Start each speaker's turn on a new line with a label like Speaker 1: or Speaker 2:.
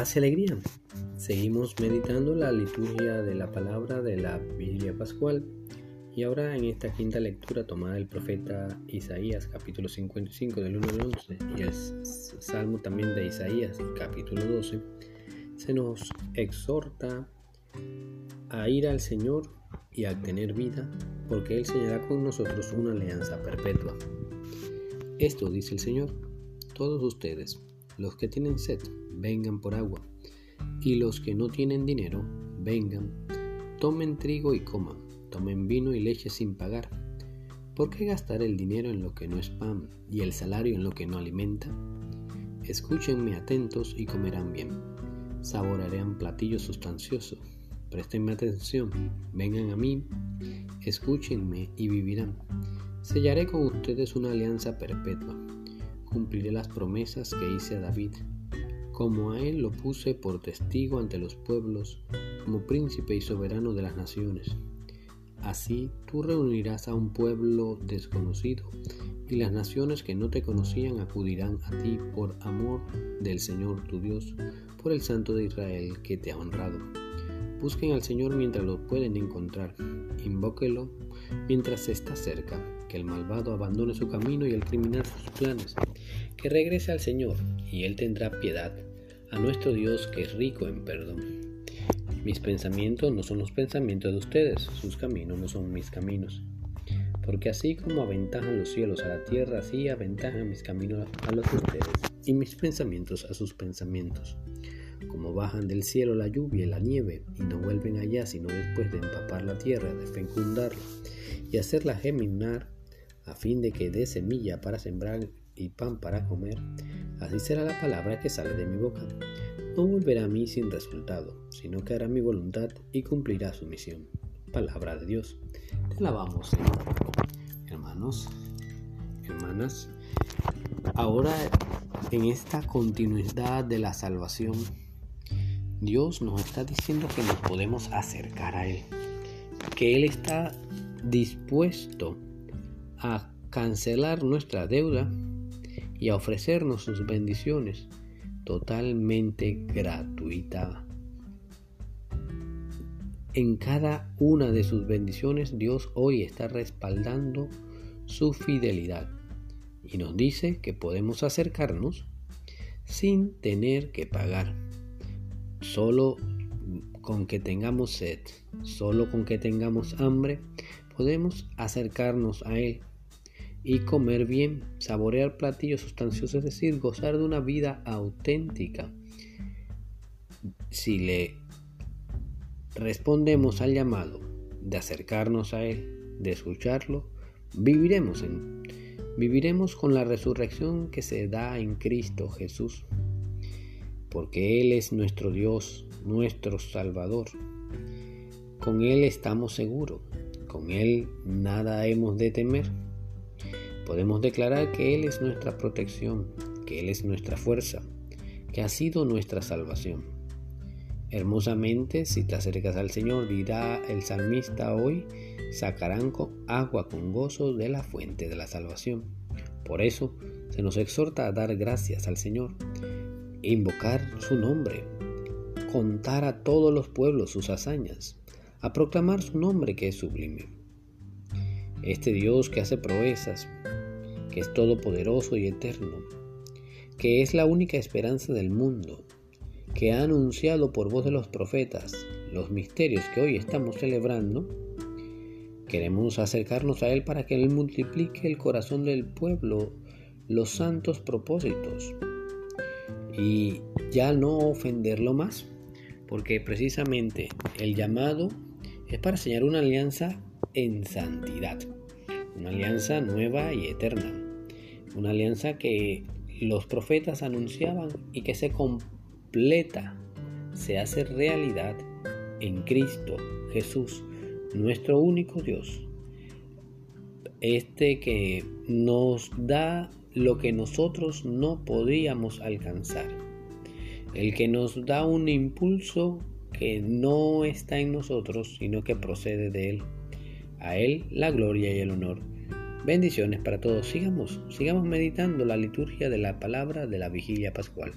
Speaker 1: Paz alegría. Seguimos meditando la liturgia de la palabra de la Biblia Pascual y ahora en esta quinta lectura tomada del profeta Isaías capítulo 55 del 1 al 11 y el salmo también de Isaías capítulo 12 se nos exhorta a ir al Señor y a tener vida porque Él señala con nosotros una alianza perpetua. Esto dice el Señor, todos ustedes, los que tienen sed, vengan por agua, y los que no tienen dinero, vengan, tomen trigo y coman, tomen vino y leche sin pagar. ¿Por qué gastar el dinero en lo que no es pan y el salario en lo que no alimenta? Escúchenme atentos y comerán bien. Saborearán platillos sustanciosos. Prestenme atención, vengan a mí, escúchenme y vivirán. Sellaré con ustedes una alianza perpetua. Cumpliré las promesas que hice a David como a él lo puse por testigo ante los pueblos, como príncipe y soberano de las naciones. Así tú reunirás a un pueblo desconocido, y las naciones que no te conocían acudirán a ti por amor del Señor tu Dios, por el Santo de Israel que te ha honrado. Busquen al Señor mientras lo pueden encontrar, invóquelo mientras está cerca, que el malvado abandone su camino y el criminal sus planes, que regrese al Señor, y Él tendrá piedad a nuestro Dios que es rico en perdón. Mis pensamientos no son los pensamientos de ustedes, sus caminos no son mis caminos. Porque así como aventajan los cielos a la tierra, así aventajan mis caminos a los de ustedes y mis pensamientos a sus pensamientos. Como bajan del cielo la lluvia y la nieve y no vuelven allá sino después de empapar la tierra, de fecundarla y hacerla germinar a fin de que dé semilla para sembrar y pan para comer, así será la palabra que sale de mi boca. No volverá a mí sin resultado, sino que hará mi voluntad y cumplirá su misión. Palabra de Dios. Te alabamos, Señor. Hermanos, hermanas, ahora en esta continuidad de la salvación, Dios nos está diciendo que nos podemos acercar a Él, que Él está dispuesto a cancelar nuestra deuda y a ofrecernos sus bendiciones totalmente gratuita. En cada una de sus bendiciones Dios hoy está respaldando su fidelidad y nos dice que podemos acercarnos sin tener que pagar. Solo con que tengamos sed, solo con que tengamos hambre, podemos acercarnos a Él y comer bien, saborear platillos sustanciosos, es decir, gozar de una vida auténtica. Si le respondemos al llamado de acercarnos a Él, de escucharlo, viviremos en viviremos con la resurrección que se da en Cristo Jesús, porque Él es nuestro Dios, nuestro Salvador. Con Él estamos seguros, con Él nada hemos de temer. Podemos declarar que Él es nuestra protección, que Él es nuestra fuerza, que ha sido nuestra salvación. Hermosamente, si te acercas al Señor, dirá el salmista hoy, sacarán agua con gozo de la fuente de la salvación. Por eso se nos exhorta a dar gracias al Señor, invocar su nombre, contar a todos los pueblos sus hazañas, a proclamar su nombre que es sublime. Este Dios que hace proezas, que es todopoderoso y eterno, que es la única esperanza del mundo, que ha anunciado por voz de los profetas los misterios que hoy estamos celebrando, queremos acercarnos a Él para que Él multiplique el corazón del pueblo los santos propósitos. Y ya no ofenderlo más, porque precisamente el llamado es para enseñar una alianza en santidad una alianza nueva y eterna, una alianza que los profetas anunciaban y que se completa, se hace realidad en Cristo Jesús, nuestro único Dios. Este que nos da lo que nosotros no podíamos alcanzar. El que nos da un impulso que no está en nosotros, sino que procede de Él. A Él la gloria y el honor. Bendiciones para todos. Sigamos, sigamos meditando la liturgia de la palabra de la vigilia pascual.